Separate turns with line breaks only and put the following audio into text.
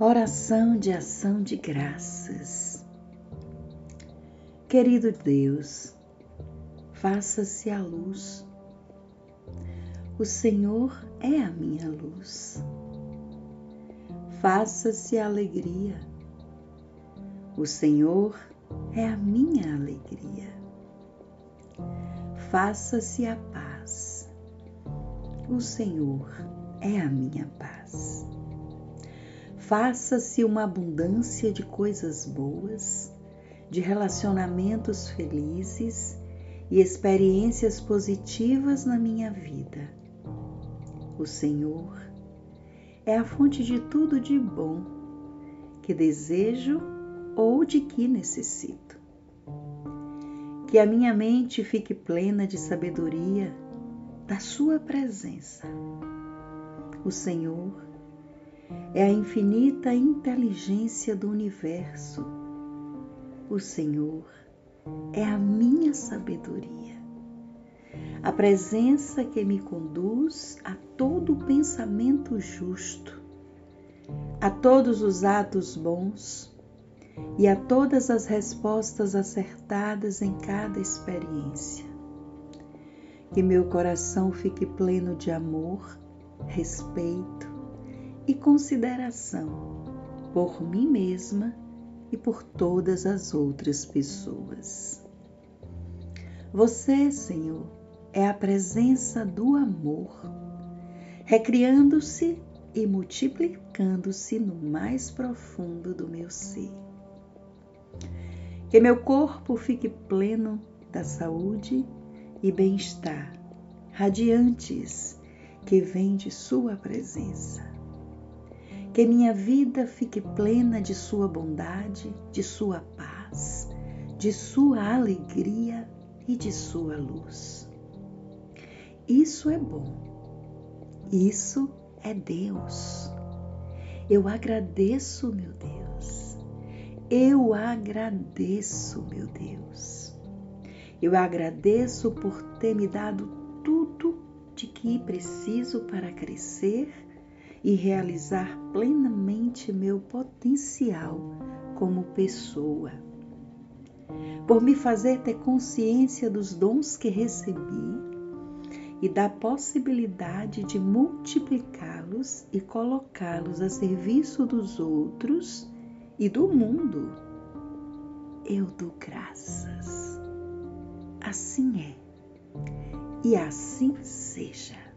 Oração de ação de graças. Querido Deus, faça-se a luz. O Senhor é a minha luz. Faça-se a alegria. O Senhor é a minha alegria. Faça-se a paz. O Senhor é a minha paz faça-se uma abundância de coisas boas, de relacionamentos felizes e experiências positivas na minha vida. O Senhor é a fonte de tudo de bom que desejo ou de que necessito. Que a minha mente fique plena de sabedoria da Sua presença. O Senhor é a infinita inteligência do universo. O Senhor é a minha sabedoria, a presença que me conduz a todo pensamento justo, a todos os atos bons e a todas as respostas acertadas em cada experiência. Que meu coração fique pleno de amor, respeito, e consideração por mim mesma e por todas as outras pessoas. Você, Senhor, é a presença do amor, recriando-se e multiplicando-se no mais profundo do meu ser. Que meu corpo fique pleno da saúde e bem-estar, radiantes que vêm de Sua presença que minha vida fique plena de Sua bondade, de Sua paz, de Sua alegria e de Sua luz. Isso é bom, isso é Deus. Eu agradeço, meu Deus. Eu agradeço, meu Deus. Eu agradeço por ter me dado tudo de que preciso para crescer e realizar plenamente meu potencial como pessoa. Por me fazer ter consciência dos dons que recebi e da possibilidade de multiplicá-los e colocá-los a serviço dos outros e do mundo. Eu dou graças. Assim é. E assim seja.